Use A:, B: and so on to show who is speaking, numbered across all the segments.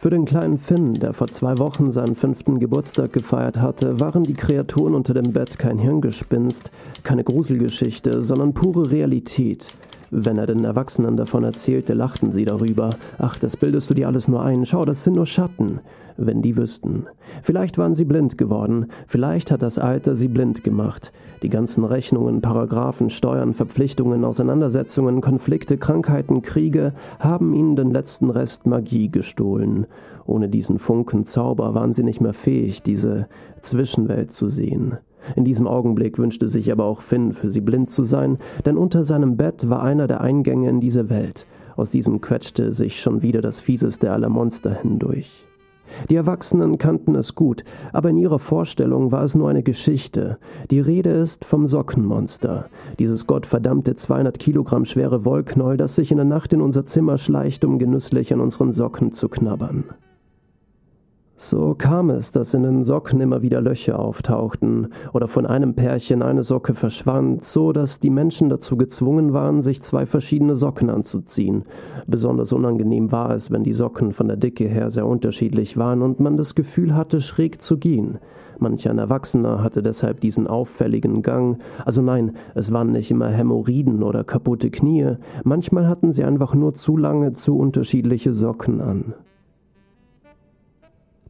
A: Für den kleinen Finn, der vor zwei Wochen seinen fünften Geburtstag gefeiert hatte, waren die Kreaturen unter dem Bett kein Hirngespinst, keine Gruselgeschichte, sondern pure Realität. Wenn er den Erwachsenen davon erzählte, lachten sie darüber. Ach, das bildest du dir alles nur ein. Schau, das sind nur Schatten. Wenn die wüssten. Vielleicht waren sie blind geworden. Vielleicht hat das Alter sie blind gemacht. Die ganzen Rechnungen, Paragraphen, Steuern, Verpflichtungen, Auseinandersetzungen, Konflikte, Krankheiten, Kriege haben ihnen den letzten Rest Magie gestohlen. Ohne diesen Funken Zauber waren sie nicht mehr fähig, diese Zwischenwelt zu sehen. In diesem Augenblick wünschte sich aber auch Finn, für sie blind zu sein, denn unter seinem Bett war einer der Eingänge in diese Welt. Aus diesem quetschte sich schon wieder das fieseste aller Monster hindurch. Die Erwachsenen kannten es gut, aber in ihrer Vorstellung war es nur eine Geschichte. Die Rede ist vom Sockenmonster, dieses gottverdammte 200 Kilogramm schwere Wollknäuel, das sich in der Nacht in unser Zimmer schleicht, um genüsslich an unseren Socken zu knabbern. So kam es, dass in den Socken immer wieder Löcher auftauchten oder von einem Pärchen eine Socke verschwand, so dass die Menschen dazu gezwungen waren, sich zwei verschiedene Socken anzuziehen. Besonders unangenehm war es, wenn die Socken von der Dicke her sehr unterschiedlich waren und man das Gefühl hatte, schräg zu gehen. Manch ein Erwachsener hatte deshalb diesen auffälligen Gang. Also nein, es waren nicht immer Hämorrhoiden oder kaputte Knie. Manchmal hatten sie einfach nur zu lange, zu unterschiedliche Socken an.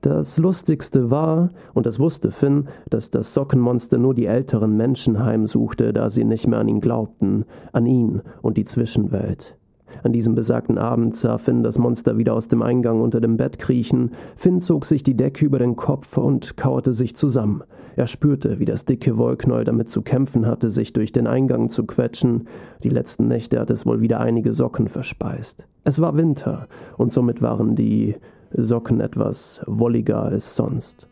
A: Das Lustigste war, und das wusste Finn, dass das Sockenmonster nur die älteren Menschen heimsuchte, da sie nicht mehr an ihn glaubten, an ihn und die Zwischenwelt. An diesem besagten Abend sah Finn das Monster wieder aus dem Eingang unter dem Bett kriechen. Finn zog sich die Decke über den Kopf und kauerte sich zusammen. Er spürte, wie das dicke Wollknäuel damit zu kämpfen hatte, sich durch den Eingang zu quetschen. Die letzten Nächte hatte es wohl wieder einige Socken verspeist. Es war Winter, und somit waren die Socken etwas wolliger als sonst.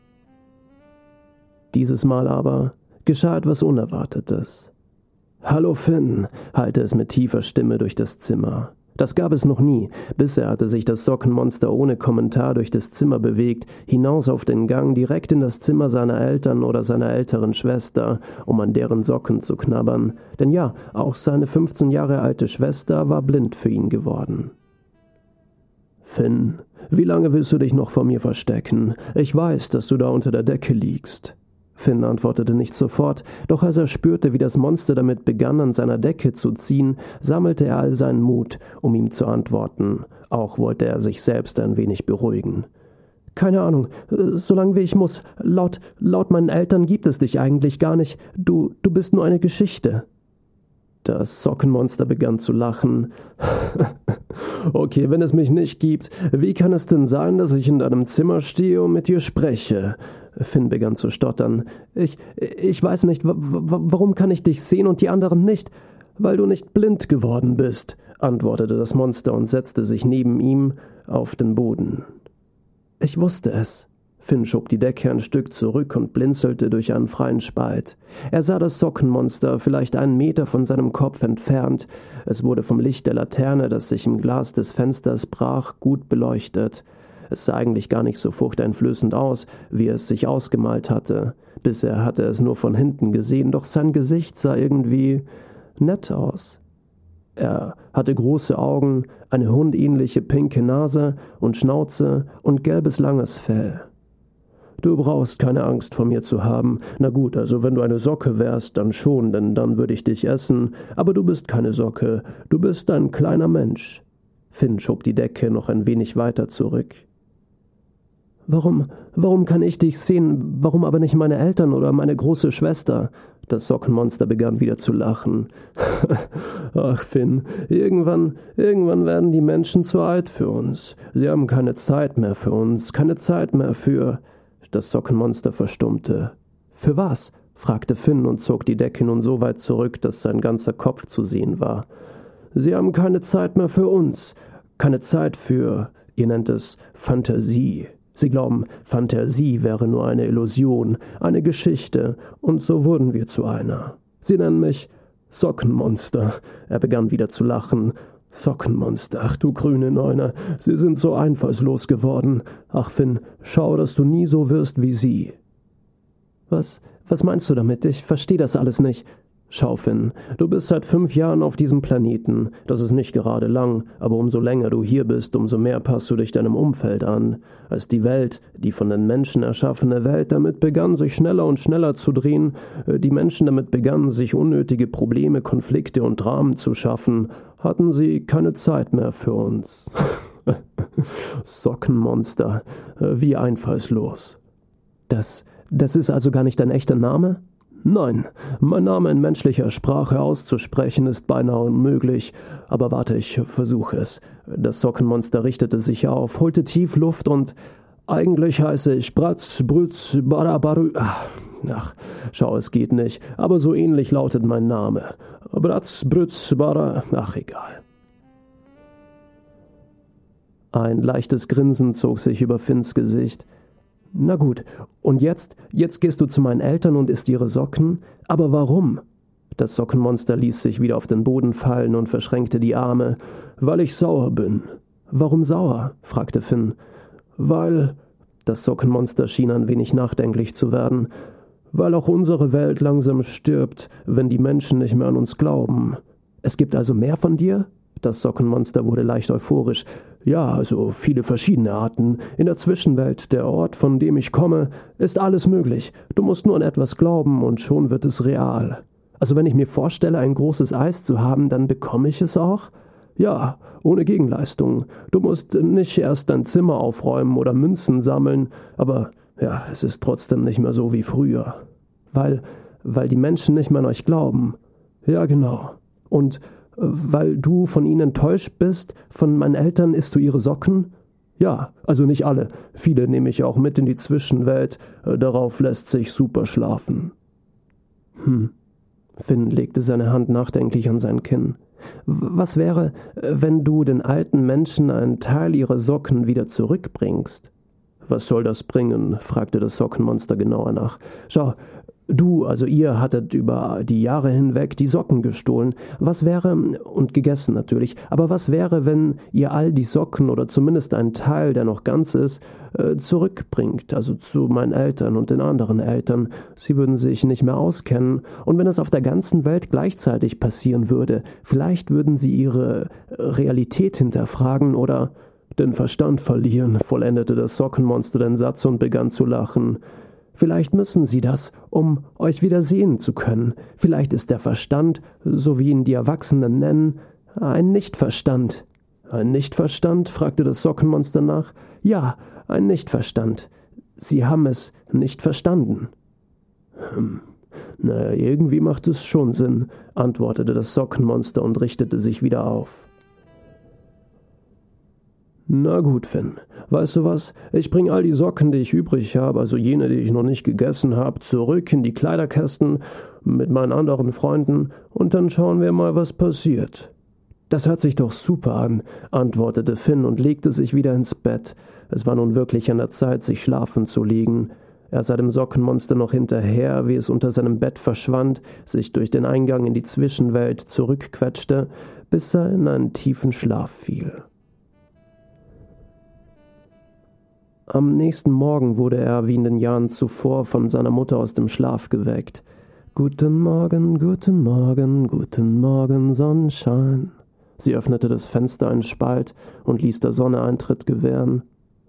A: Dieses Mal aber geschah etwas Unerwartetes. Hallo Finn, hallte es mit tiefer Stimme durch das Zimmer. Das gab es noch nie. Bisher hatte sich das Sockenmonster ohne Kommentar durch das Zimmer bewegt, hinaus auf den Gang, direkt in das Zimmer seiner Eltern oder seiner älteren Schwester, um an deren Socken zu knabbern. Denn ja, auch seine 15 Jahre alte Schwester war blind für ihn geworden. Finn, wie lange willst du dich noch vor mir verstecken? Ich weiß, dass du da unter der Decke liegst. Finn antwortete nicht sofort, doch als er spürte, wie das Monster damit begann, an seiner Decke zu ziehen, sammelte er all seinen Mut, um ihm zu antworten. Auch wollte er sich selbst ein wenig beruhigen. Keine Ahnung, solange wie ich muss. Laut, laut meinen Eltern gibt es dich eigentlich gar nicht. Du, du bist nur eine Geschichte. Das Sockenmonster begann zu lachen. okay, wenn es mich nicht gibt, wie kann es denn sein, dass ich in deinem Zimmer stehe und mit dir spreche? Finn begann zu stottern. Ich, ich weiß nicht, warum kann ich dich sehen und die anderen nicht? Weil du nicht blind geworden bist, antwortete das Monster und setzte sich neben ihm auf den Boden. Ich wusste es. Finn schob die Decke ein Stück zurück und blinzelte durch einen freien Spalt. Er sah das Sockenmonster vielleicht einen Meter von seinem Kopf entfernt. Es wurde vom Licht der Laterne, das sich im Glas des Fensters brach, gut beleuchtet. Es sah eigentlich gar nicht so furchteinflößend aus, wie es sich ausgemalt hatte. Bisher hatte es nur von hinten gesehen, doch sein Gesicht sah irgendwie nett aus. Er hatte große Augen, eine hundähnliche pinke Nase und Schnauze und gelbes langes Fell. Du brauchst keine Angst vor mir zu haben. Na gut, also wenn du eine Socke wärst, dann schon, denn dann würde ich dich essen. Aber du bist keine Socke. Du bist ein kleiner Mensch. Finn schob die Decke noch ein wenig weiter zurück. Warum, warum kann ich dich sehen, warum aber nicht meine Eltern oder meine große Schwester? Das Sockenmonster begann wieder zu lachen. Ach, Finn, irgendwann, irgendwann werden die Menschen zu alt für uns. Sie haben keine Zeit mehr für uns, keine Zeit mehr für. Das Sockenmonster verstummte. Für was? fragte Finn und zog die Decke nun so weit zurück, dass sein ganzer Kopf zu sehen war. Sie haben keine Zeit mehr für uns, keine Zeit für, ihr nennt es Fantasie. Sie glauben, Fantasie wäre nur eine Illusion, eine Geschichte, und so wurden wir zu einer. Sie nennen mich Sockenmonster. Er begann wieder zu lachen, Sockenmonster, ach du grüne Neuner, sie sind so einfallslos geworden. Ach Finn, schau, dass du nie so wirst wie sie. Was, was meinst du damit? Ich verstehe das alles nicht. Schau, Finn, du bist seit fünf Jahren auf diesem Planeten. Das ist nicht gerade lang, aber umso länger du hier bist, umso mehr passt du dich deinem Umfeld an. Als die Welt, die von den Menschen erschaffene Welt, damit begann, sich schneller und schneller zu drehen, äh, die Menschen damit begannen, sich unnötige Probleme, Konflikte und Dramen zu schaffen, hatten sie keine Zeit mehr für uns. Sockenmonster, äh, wie einfallslos. Das, das ist also gar nicht dein echter Name? Nein, mein Name in menschlicher Sprache auszusprechen ist beinahe unmöglich. Aber warte, ich versuche es. Das Sockenmonster richtete sich auf, holte tief Luft und eigentlich heiße ich Bratz, Brütz, Barabaru. Ach, schau, es geht nicht. Aber so ähnlich lautet mein Name. Bratz, Brütz, Bara. Ach, egal. Ein leichtes Grinsen zog sich über Finns Gesicht. Na gut, und jetzt, jetzt gehst du zu meinen Eltern und isst ihre Socken? Aber warum? Das Sockenmonster ließ sich wieder auf den Boden fallen und verschränkte die Arme. Weil ich sauer bin. Warum sauer? fragte Finn. Weil. Das Sockenmonster schien ein wenig nachdenklich zu werden. Weil auch unsere Welt langsam stirbt, wenn die Menschen nicht mehr an uns glauben. Es gibt also mehr von dir? Das Sockenmonster wurde leicht euphorisch. Ja, also viele verschiedene Arten. In der Zwischenwelt, der Ort, von dem ich komme, ist alles möglich. Du musst nur an etwas glauben und schon wird es real. Also wenn ich mir vorstelle, ein großes Eis zu haben, dann bekomme ich es auch? Ja, ohne Gegenleistung. Du musst nicht erst dein Zimmer aufräumen oder Münzen sammeln, aber ja, es ist trotzdem nicht mehr so wie früher. Weil, weil die Menschen nicht mehr an euch glauben. Ja, genau. Und weil du von ihnen enttäuscht bist? Von meinen Eltern isst du ihre Socken? Ja, also nicht alle. Viele nehme ich auch mit in die Zwischenwelt. Äh, darauf lässt sich super schlafen. Hm. Finn legte seine Hand nachdenklich an sein Kinn. Was wäre, äh, wenn du den alten Menschen einen Teil ihrer Socken wieder zurückbringst? Was soll das bringen? fragte das Sockenmonster genauer nach. Schau, Du, also ihr hattet über die Jahre hinweg die Socken gestohlen. Was wäre, und gegessen natürlich, aber was wäre, wenn ihr all die Socken oder zumindest einen Teil, der noch ganz ist, äh, zurückbringt, also zu meinen Eltern und den anderen Eltern? Sie würden sich nicht mehr auskennen, und wenn es auf der ganzen Welt gleichzeitig passieren würde, vielleicht würden sie ihre Realität hinterfragen oder den Verstand verlieren, vollendete das Sockenmonster den Satz und begann zu lachen. Vielleicht müssen Sie das, um euch wieder sehen zu können. Vielleicht ist der Verstand, so wie ihn die Erwachsenen nennen, ein Nichtverstand. Ein Nichtverstand? fragte das Sockenmonster nach. Ja, ein Nichtverstand. Sie haben es nicht verstanden. Hm. Na, irgendwie macht es schon Sinn, antwortete das Sockenmonster und richtete sich wieder auf. Na gut, Finn. Weißt du was? Ich bring all die Socken, die ich übrig habe, also jene, die ich noch nicht gegessen habe, zurück in die Kleiderkästen mit meinen anderen Freunden und dann schauen wir mal, was passiert. Das hört sich doch super an, antwortete Finn und legte sich wieder ins Bett. Es war nun wirklich an der Zeit, sich schlafen zu legen. Er sah dem Sockenmonster noch hinterher, wie es unter seinem Bett verschwand, sich durch den Eingang in die Zwischenwelt zurückquetschte, bis er in einen tiefen Schlaf fiel. Am nächsten Morgen wurde er wie in den Jahren zuvor von seiner Mutter aus dem Schlaf geweckt. Guten Morgen, guten Morgen, guten Morgen, Sonnenschein. Sie öffnete das Fenster einen Spalt und ließ der Sonne Eintritt gewähren.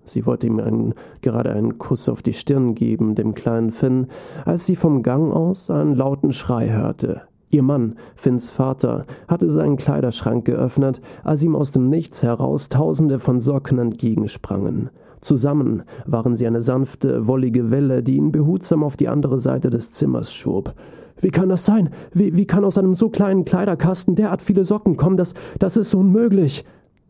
A: Sie wollte ihm einen, gerade einen Kuss auf die Stirn geben, dem kleinen Finn, als sie vom Gang aus einen lauten Schrei hörte. Ihr Mann, Finns Vater, hatte seinen Kleiderschrank geöffnet, als ihm aus dem Nichts heraus Tausende von Socken entgegensprangen. Zusammen waren sie eine sanfte, wollige Welle, die ihn behutsam auf die andere Seite des Zimmers schob. Wie kann das sein? Wie, wie kann aus einem so kleinen Kleiderkasten derart viele Socken kommen? Das, das ist unmöglich.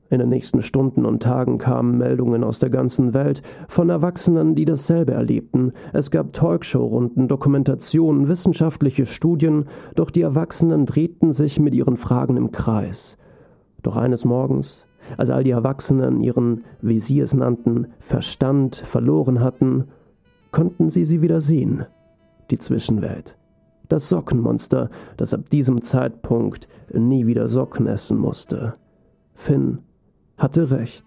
A: In den nächsten Stunden und Tagen kamen Meldungen aus der ganzen Welt von Erwachsenen, die dasselbe erlebten. Es gab Talkshow-Runden, Dokumentationen, wissenschaftliche Studien, doch die Erwachsenen drehten sich mit ihren Fragen im Kreis. Doch eines Morgens als all die Erwachsenen ihren, wie sie es nannten, Verstand verloren hatten, konnten sie sie wieder sehen, die Zwischenwelt. Das Sockenmonster, das ab diesem Zeitpunkt nie wieder Socken essen musste. Finn hatte recht.